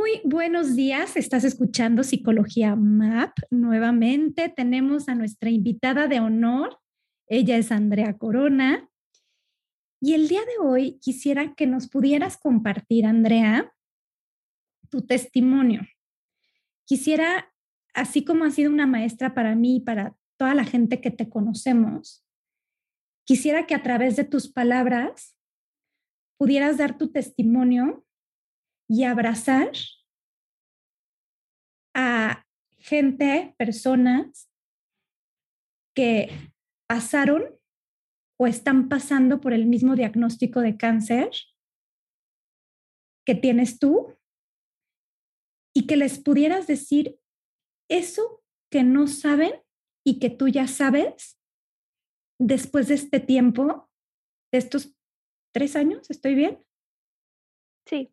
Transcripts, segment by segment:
Muy buenos días, estás escuchando Psicología MAP. Nuevamente tenemos a nuestra invitada de honor, ella es Andrea Corona. Y el día de hoy quisiera que nos pudieras compartir, Andrea, tu testimonio. Quisiera, así como has sido una maestra para mí y para toda la gente que te conocemos, quisiera que a través de tus palabras pudieras dar tu testimonio y abrazar a gente, personas que pasaron o están pasando por el mismo diagnóstico de cáncer que tienes tú y que les pudieras decir eso que no saben y que tú ya sabes después de este tiempo, de estos tres años, ¿estoy bien? Sí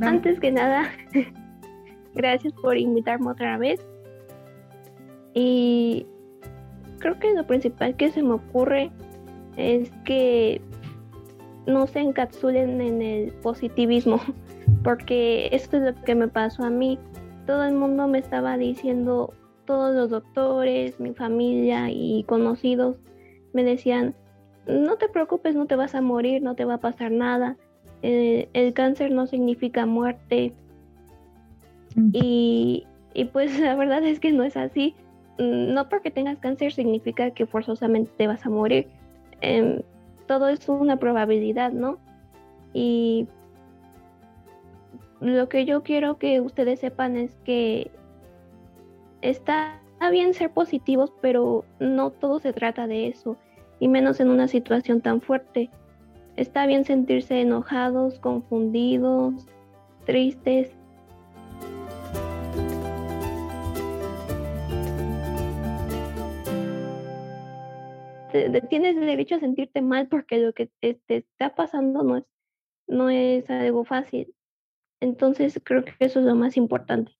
Antes que nada, gracias por invitarme otra vez. Y creo que lo principal que se me ocurre es que no se encapsulen en el positivismo, porque esto es lo que me pasó a mí. Todo el mundo me estaba diciendo, todos los doctores, mi familia y conocidos me decían, no te preocupes, no te vas a morir, no te va a pasar nada, eh, el cáncer no significa muerte. Y, pues la verdad es que no es así. Mm, no porque tengas cáncer significa que forzosamente te vas a morir. Em, todo es una probabilidad, ¿no? Y lo que yo quiero que ustedes sepan es que está bien ser positivos, pero no todo se trata de eso, y menos en una situación tan fuerte. Está bien sentirse enojados, confundidos, tristes. tienes derecho a sentirte mal porque lo que te, está pasando no es, no es algo fácil. Entonces creo que eso es lo más importante.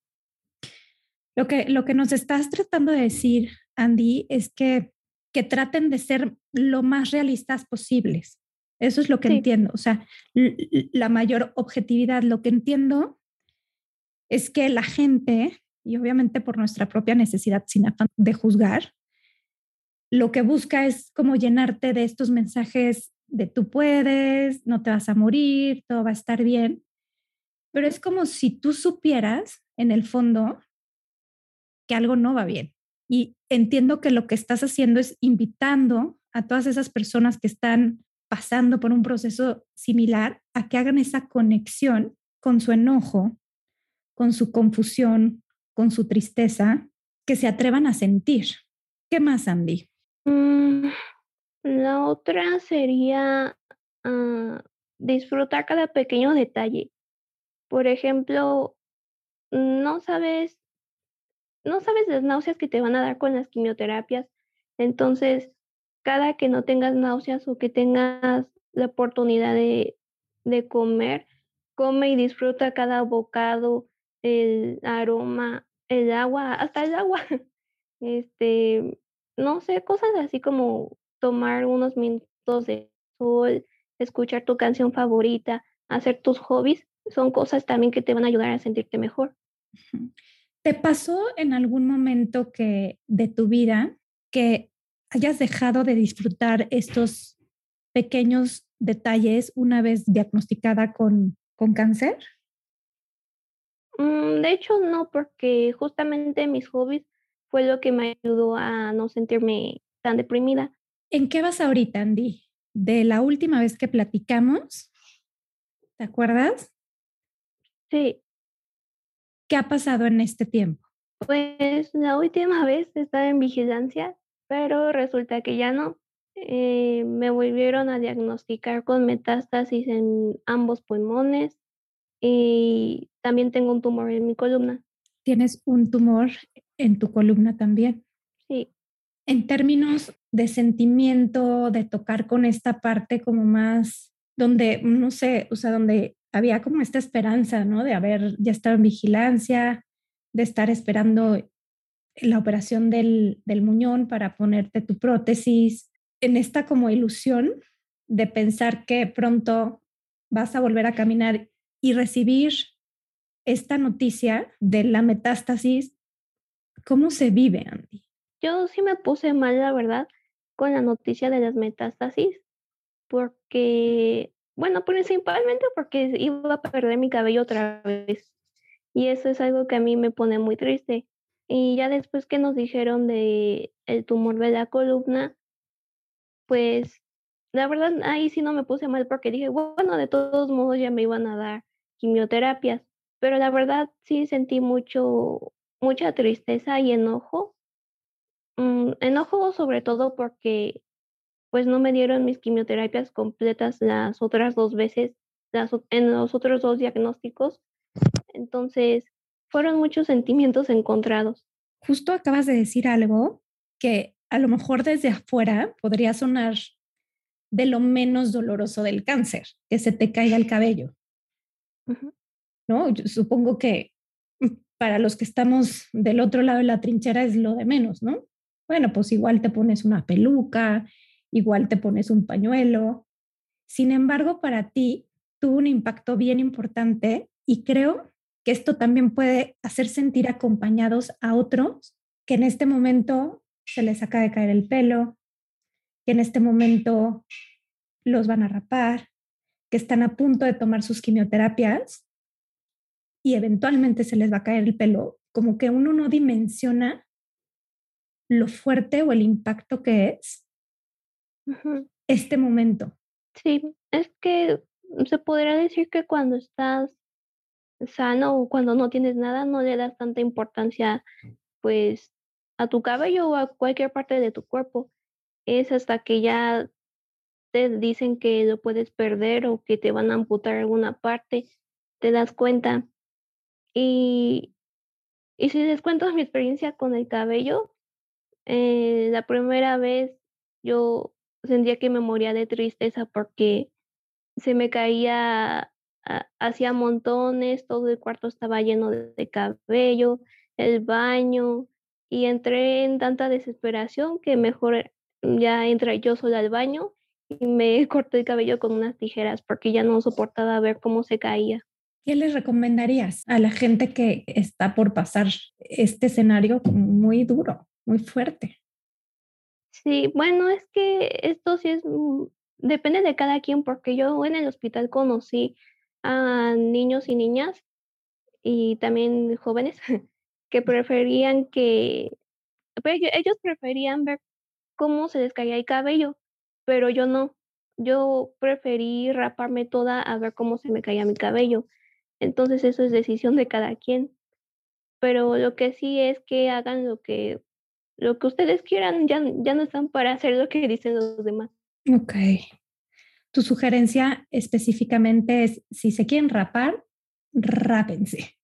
Lo que, lo que nos estás tratando de decir, Andy, es que, que traten de ser lo más realistas posibles. Eso es lo que entiendo. O sea, la mayor objetividad, lo que entiendo es que la gente, y obviamente por nuestra propia necesidad sin afán de juzgar, lo que busca es como llenarte de estos mensajes de tú puedes, no te vas a morir, todo va a estar bien. Pero es como si tú supieras en el fondo que algo no va bien. Y entiendo que lo que estás haciendo es invitando a todas esas personas que están pasando por un proceso similar a que hagan esa conexión con su enojo, con su confusión, con su tristeza, que se atrevan a sentir. ¿Qué más, Andy? Mm, la otra sería ah, disfrutar cada pequeño detalle. Por ejemplo, no sabes, no sabes las náuseas que te van a dar con las quimioterapias. Entonces, cada que no tengas náuseas o que tengas la oportunidad de, comer, come y disfruta cada bocado, el aroma, el agua, hasta el agua. Este, no sé, cosas así como tomar unos minutos de sol, escuchar tu canción favorita, hacer tus hobbies, son cosas también que te van a ayudar a sentirte mejor. ¿Te pasó en algún momento que de tu vida que hayas dejado de disfrutar estos pequeños detalles una vez diagnosticada con, con cáncer? Mm, de hecho, no, porque justamente mis hobbies fue lo que me ayudó a no sentirme tan deprimida. ¿En qué vas ahorita, Andy? De la última vez que platicamos, ¿te acuerdas? Sí. ¿Qué ha pasado en este tiempo? Pues la última vez estaba en vigilancia, pero resulta que ya no. Eh, me volvieron a diagnosticar con metástasis en ambos pulmones y también tengo un tumor en mi columna. ¿Tienes un tumor en tu columna también? Sí. En términos de sentimiento, de tocar con esta parte como más, donde, no sé, o sea, donde había como esta esperanza, ¿no? De haber ya estado en vigilancia, de estar esperando la operación del, del muñón para ponerte tu prótesis, en esta como ilusión de pensar que pronto vas a volver a caminar y recibir esta noticia de la metástasis, ¿cómo se vive, Andy? Yo sí me puse mal, la verdad, con la noticia de las metástasis, porque, bueno, principalmente porque iba a perder mi cabello otra vez. Y eso es algo que a mí me pone muy triste. Y ya después que nos dijeron de el tumor de la columna, pues la verdad ahí sí no me puse mal porque dije, bueno, de todos modos ya me iban a dar quimioterapias, pero la verdad sí sentí mucho, mucha tristeza y enojo. Mm, enojo sobre todo porque pues no me dieron mis quimioterapias completas las otras dos veces, las, en los otros dos diagnósticos. Entonces, fueron muchos sentimientos encontrados. Justo acabas de decir algo que a lo mejor desde afuera podría sonar de lo menos doloroso del cáncer, que se te caiga el cabello. ¿No? Yo supongo que para los que estamos del otro lado de la trinchera es lo de menos, ¿no? Bueno, pues igual te pones una peluca, igual te pones un pañuelo. Sin embargo, para ti tuvo un impacto bien importante y creo que esto también puede hacer sentir acompañados a otros que en este momento se les acaba de caer el pelo, que en este momento los van a rapar, que están a punto de tomar sus quimioterapias y eventualmente se les va a caer el pelo, como que uno no dimensiona lo fuerte o el impacto que es este momento. Sí, es que se podría decir que cuando estás sano o cuando no tienes nada, no le das tanta importancia, pues, a tu cabello o a cualquier parte de tu cuerpo. Es hasta que ya te dicen que lo puedes perder o que te van a amputar alguna parte, te das cuenta. Y, y si les cuento mi experiencia con el cabello, eh, la primera vez yo sentía que me moría de tristeza porque se me caía, hacía montones, todo el cuarto estaba lleno de cabello, el baño, y entré en tanta desesperación que mejor ya entré yo sola al baño y me corté el cabello con unas tijeras porque ya no soportaba ver cómo se caía. ¿Qué les recomendarías a la gente que está por pasar este escenario muy duro, muy fuerte? Sí, bueno, es que esto sí es, mm, depende de cada quien, porque yo en el hospital conocí a niños y niñas y también jóvenes que preferían que, pues, ellos preferían ver cómo se les caía el cabello, pero yo no. Yo preferí raparme toda a ver cómo se me caía mi cabello. Entonces eso es decisión de cada quien. Pero lo que sí es que hagan lo que lo que ustedes quieran, ya, ya no están para hacer lo que dicen los demás. Ok. Tu sugerencia específicamente es, si se quieren rapar, rápense.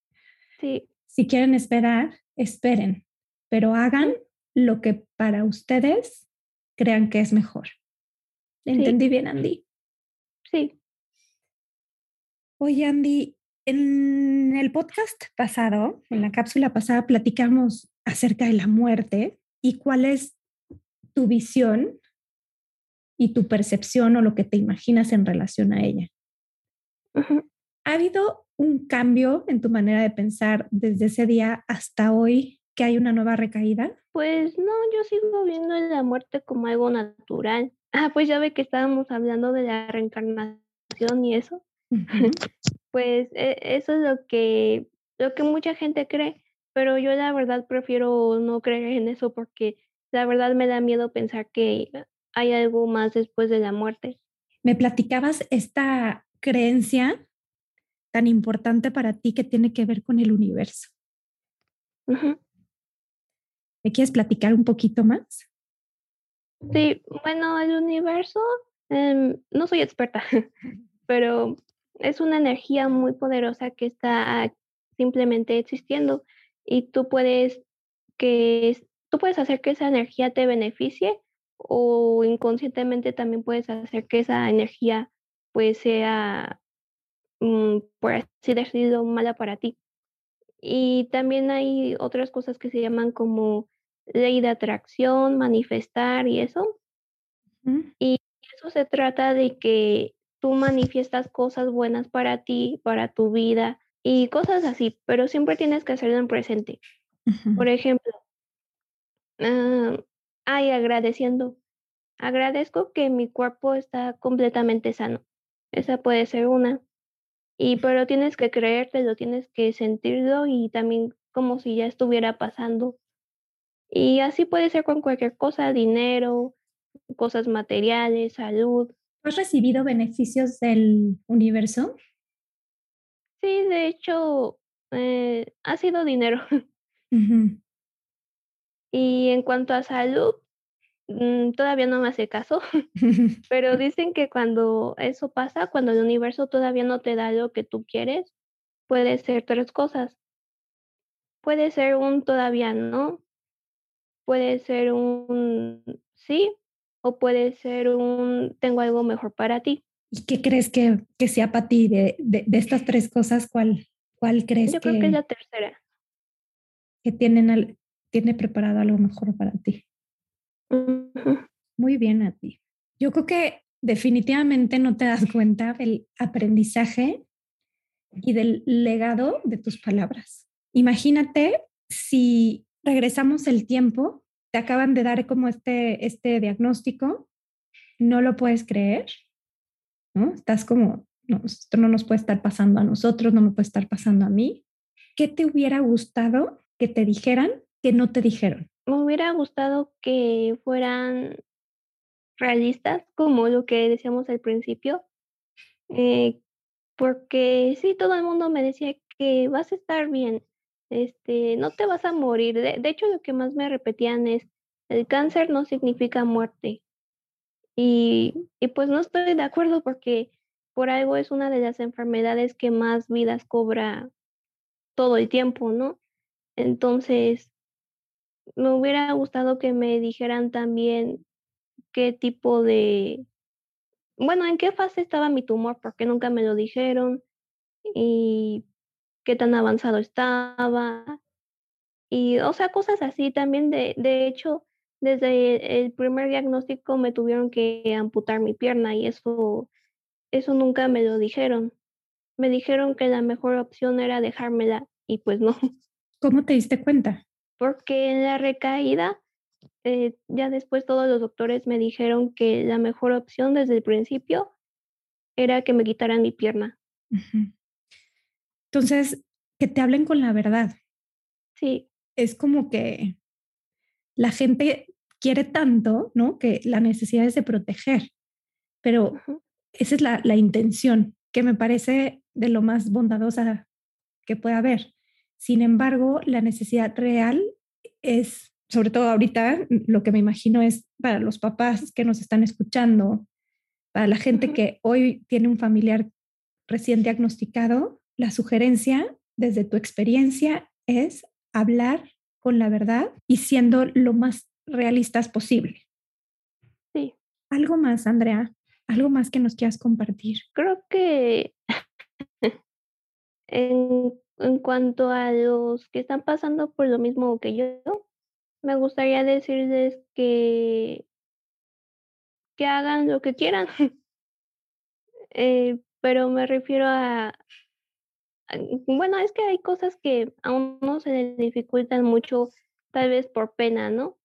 Sí. Si quieren esperar, esperen, pero hagan lo que para ustedes crean que es mejor. ¿Entendí bien, Andy? Sí. Oye, Andy, en el podcast pasado, en la cápsula pasada, platicamos acerca de la muerte y cuál es tu visión y tu percepción o lo que te imaginas en relación a ella. ¿Ha habido un cambio en tu manera de pensar desde ese día hasta hoy que hay una nueva recaída? Pues no, yo sigo viendo la muerte como algo natural. Ah, pues ya ve que estábamos hablando de la reencarnación y eso. pues e, eso es lo que, lo que mucha gente cree, pero yo la verdad prefiero no creer en eso porque la verdad me da miedo pensar que hay algo más después de la muerte. Me platicabas esta creencia tan importante para ti que tiene que ver con el universo. ¿Me quieres platicar un poquito más? Sí, bueno, el universo, em, no soy experta, pero es una energía muy poderosa que está simplemente existiendo y tú puedes que tú puedes hacer que esa energía te beneficie o inconscientemente también puedes hacer que esa energía pues sea mm, por así decirlo mala para ti. Y también hay otras cosas que se llaman como ley de atracción, manifestar y eso. Y eso se trata de que tú manifiestas cosas buenas para ti, para tu vida y cosas así, pero siempre tienes que hacerlo en presente. Por ejemplo, uh, ay, agradeciendo. Agradezco que mi cuerpo está completamente sano. Esa puede ser una. Y pero tienes que creértelo, tienes que sentirlo y también como si ya estuviera pasando. Y así puede ser con cualquier cosa, dinero, cosas materiales, salud. ¿Has recibido beneficios del universo? Sí, de hecho, eh, ha sido dinero. Y en cuanto a salud, mm, todavía no me hace caso, pero dicen que cuando eso pasa, cuando el universo todavía no te da lo que tú quieres, puede ser tres cosas. Puede ser un todavía no, puede ser un sí o puede ser un tengo algo mejor para ti. ¿Y qué crees que, que sea para ti de, de, estas tres cosas? ¿Cuál, cuál crees Yo creo que es la tercera. Que tienen tiene preparado algo mejor para ti. Muy bien a ti. Yo creo que definitivamente no te das cuenta del aprendizaje y del legado de tus palabras. Imagínate si regresamos el tiempo, te acaban de dar como este, este diagnóstico, no lo puedes creer, ¿no? Estás como, no, esto no nos puede estar pasando a nosotros, no me puede estar pasando a mí. ¿Qué te hubiera gustado que te dijeran que no te dijeron? Me hubiera gustado que fueran realistas, como lo que decíamos al principio, eh, porque sí, todo el mundo me decía que vas a estar bien, este, no te vas a morir. De, hecho, lo que más me repetían es, el cáncer no significa muerte. Y, y pues no estoy de acuerdo porque por algo es una de las enfermedades que más vidas cobra todo el tiempo, ¿no? Entonces, me hubiera gustado que me dijeran también qué tipo de, bueno, en qué fase estaba mi tumor, porque nunca me lo dijeron, y qué tan avanzado estaba, y, o sea, cosas así también. De, de hecho, desde el primer diagnóstico me tuvieron que amputar mi pierna y eso, eso nunca me lo dijeron. Me dijeron que la mejor opción era dejármela y pues no. ¿Cómo te diste cuenta? Porque en la recaída, eh, ya después todos los doctores me dijeron que la mejor opción desde el principio era que me quitaran mi pierna. Entonces, que te hablen con la verdad. Sí. Es como que la gente quiere tanto, ¿no? Que la necesidad es de proteger, pero esa es la, la intención que me parece de lo más bondadosa que puede haber. Sin embargo, la necesidad real es, sobre todo ahorita, lo que me imagino es para los papás que nos están escuchando, para la gente que hoy tiene un familiar recién diagnosticado, la sugerencia desde tu experiencia es hablar con la verdad y siendo lo más realistas posible. Sí. Algo más, Andrea, algo más que nos quieras compartir. Creo que en en cuanto a los que están pasando por lo mismo que yo, me gustaría decirles que, que hagan lo que quieran. Eh, pero me refiero a, bueno, es que hay cosas que a uno se le dificultan mucho, tal vez por pena, ¿no?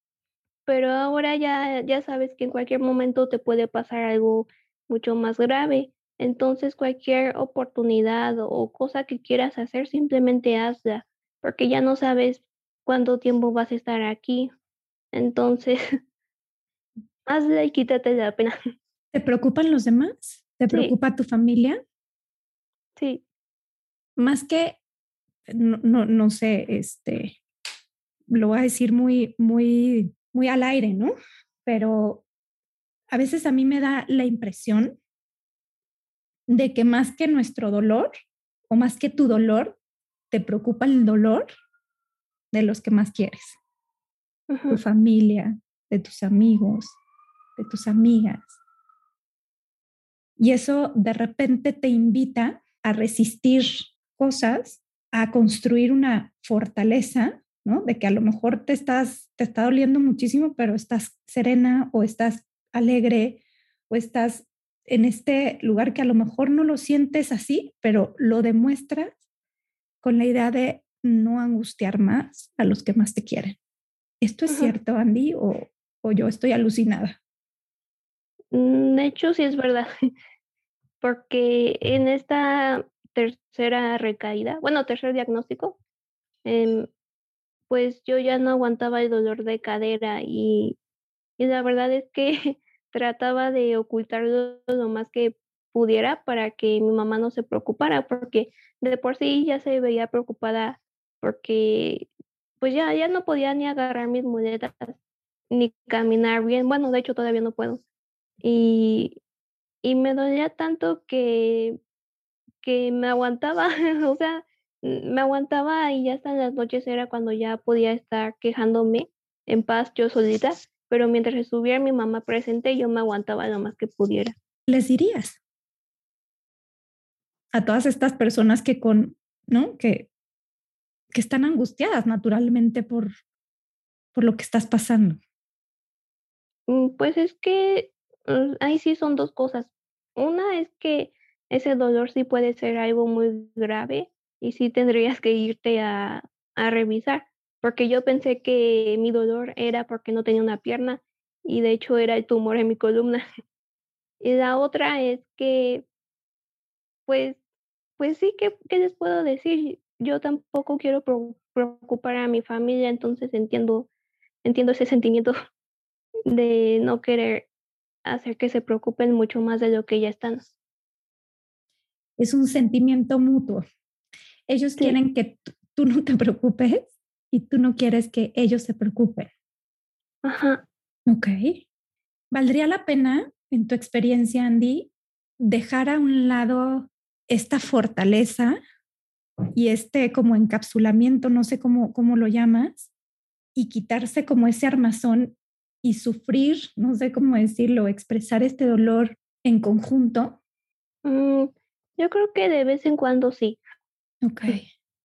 Pero ahora ya, ya sabes que en cualquier momento te puede pasar algo mucho más grave. Entonces cualquier oportunidad o cosa que quieras hacer, simplemente hazla, porque ya no sabes cuánto tiempo vas a estar aquí. Entonces, hazla y quítate la pena. ¿Te preocupan los demás? ¿Te preocupa tu familia? Sí. Más que, no, no, no sé, este, lo voy a decir muy, muy, muy al aire, ¿no? Pero a veces a mí me da la impresión de que más que nuestro dolor o más que tu dolor, te preocupa el dolor de los que más quieres, tu familia, de tus amigos, de tus amigas. Y eso de repente te invita a resistir cosas, a construir una fortaleza, ¿no? De que a lo mejor te estás, te está doliendo muchísimo, pero estás serena o estás alegre o estás en este lugar que a lo mejor no lo sientes así, pero lo demuestras con la idea de no angustiar más a los que más te quieren. ¿Esto es cierto, Andy, o, o yo estoy alucinada? Mm, de hecho, sí es verdad, porque en esta tercera recaída, bueno, tercer diagnóstico, em, pues yo ya no aguantaba el dolor de cadera y, y la verdad es que trataba de ocultarlo lo más que pudiera para que mi mamá no se preocupara, porque de por sí ya se veía preocupada porque pues ya, ya no podía ni agarrar mis muletas ni caminar bien. Bueno, de hecho todavía no puedo. Y, y me dolía tanto que, que me aguantaba, o sea, me aguantaba y ya hasta en las noches era cuando ya podía estar quejándome en paz yo solita pero mientras estuviera mi mamá presente, yo me aguantaba lo más que pudiera. ¿Les dirías? A todas estas personas que con, ¿no? Que, que están angustiadas naturalmente por, por lo que estás pasando. Mm, pues es que mm, ahí sí son dos cosas. Una es que ese dolor sí puede ser algo muy grave y sí tendrías que irte a, a revisar porque yo pensé que mi dolor era porque no tenía una pierna y de hecho era el tumor en mi columna. Y la otra es que, pues, pues sí, ¿qué, qué les puedo decir? Yo tampoco quiero preocupar a mi familia, entonces entiendo, entiendo ese sentimiento de no querer hacer que se preocupen mucho más de lo que ya están. Es un sentimiento mutuo. Ellos quieren que tú no te preocupes y tú no quieres que ellos se preocupen. Ajá. Ok. ¿Valdría la pena, en tu experiencia, Andy, dejar a un lado esta fortaleza y este como encapsulamiento, no sé cómo, cómo lo llamas, y quitarse como ese armazón y sufrir, no sé cómo decirlo, expresar este dolor en conjunto? Mm, yo creo que de vez en cuando sí. Ok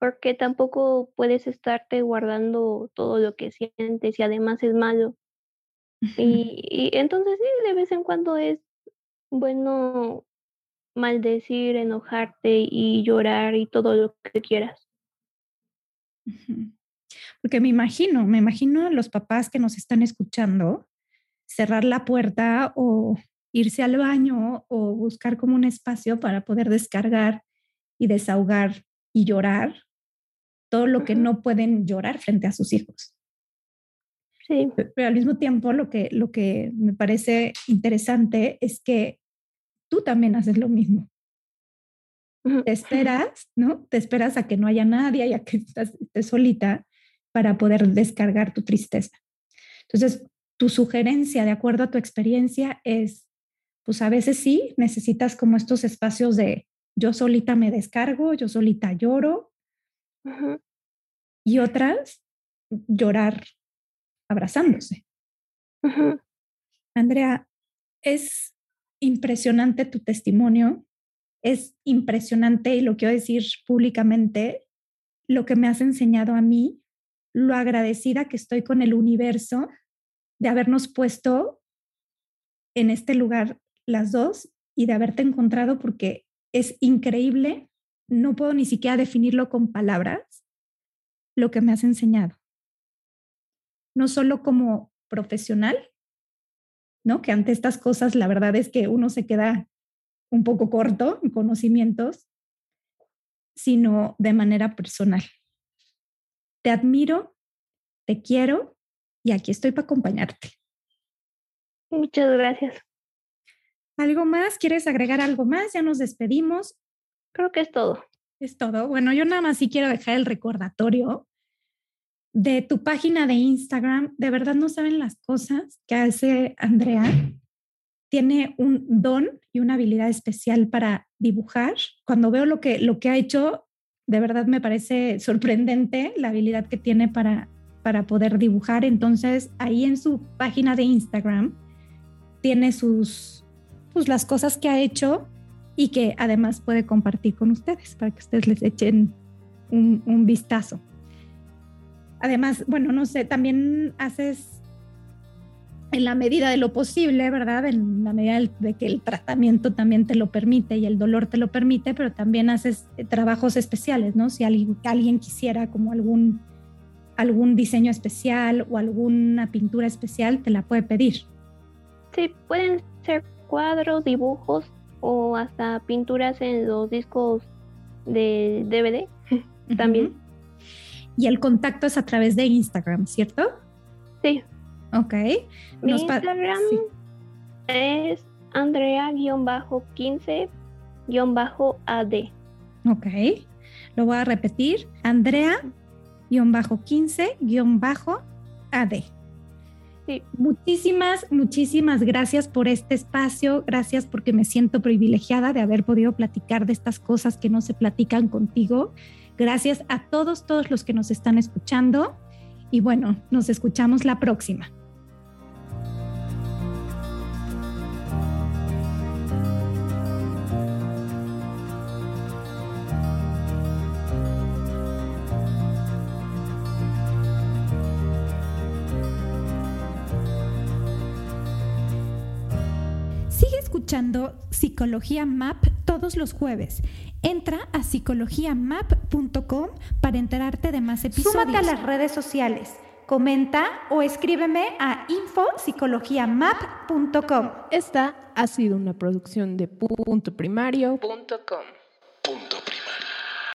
porque tampoco puedes estarte guardando todo lo que sientes y además es malo. Y, entonces sí, de vez en cuando es bueno maldecir, enojarte y llorar y todo lo que quieras. Porque me imagino, me imagino a los papás que nos están escuchando cerrar la puerta o irse al baño o buscar como un espacio para poder descargar y desahogar y llorar todo lo que no pueden llorar frente a sus hijos. Sí. Pero al mismo tiempo lo que, lo que me parece interesante es que tú también haces lo mismo. Te esperas, ¿no? Te esperas a que no haya nadie y a que estás, estés solita para poder descargar tu tristeza. Entonces, tu sugerencia, de acuerdo a tu experiencia, es, pues a veces sí, necesitas como estos espacios de yo solita me descargo, yo solita lloro, y otras llorar abrazándose. Andrea, es impresionante tu testimonio, es impresionante y lo quiero decir públicamente, lo que me has enseñado a mí, lo agradecida que estoy con el universo de habernos puesto en este lugar las dos y de haberte encontrado porque es increíble no puedo ni siquiera definirlo con palabras, lo que me has enseñado. No solo como profesional, ¿no? Que ante estas cosas la verdad es que uno se queda un poco corto en conocimientos, sino de manera personal. Te admiro, te quiero y aquí estoy para acompañarte. Muchas gracias. ¿Algo más? ¿Quieres agregar algo más? Ya nos despedimos. Creo que es todo. Es todo. Bueno, yo nada más sí quiero dejar el recordatorio de tu página de Instagram. De verdad no saben las cosas que hace Andrea. Tiene un don y una habilidad especial para dibujar. Cuando veo lo que, lo que ha hecho, de verdad me parece sorprendente la habilidad que tiene para, para poder dibujar. Entonces, ahí en su página de Instagram tiene sus, pues las cosas que ha hecho y que además puede compartir con ustedes para que ustedes les echen un, un vistazo. Además, bueno, no sé, también haces en la medida de lo posible, ¿verdad? En la medida de que el tratamiento también te lo permite y el dolor te lo permite, pero también haces eh, trabajos especiales, ¿no? Si alguien, alguien quisiera como algún, algún diseño especial o alguna pintura especial, te la puede pedir. Sí, pueden ser cuadros, dibujos o hasta pinturas en los discos de DVD también. Y el contacto es a través de Instagram, ¿cierto? Sí. Ok. Mi Instagram es Andrea-15-AD. Ok. Lo voy a repetir. Andrea-15-AD. Sí. Muchísimas, muchísimas gracias por este espacio. Gracias porque me siento privilegiada de haber podido platicar de estas cosas que no se platican contigo. Gracias a todos, todos los que nos están escuchando. Y bueno, nos escuchamos la próxima. Escuchando Psicología Map todos los jueves. Entra a psicologiamap.com para enterarte de más episodios. Súmate a las redes sociales, comenta o escríbeme a infopsicologiamap.com. Esta ha sido una producción de puntoprimario.com.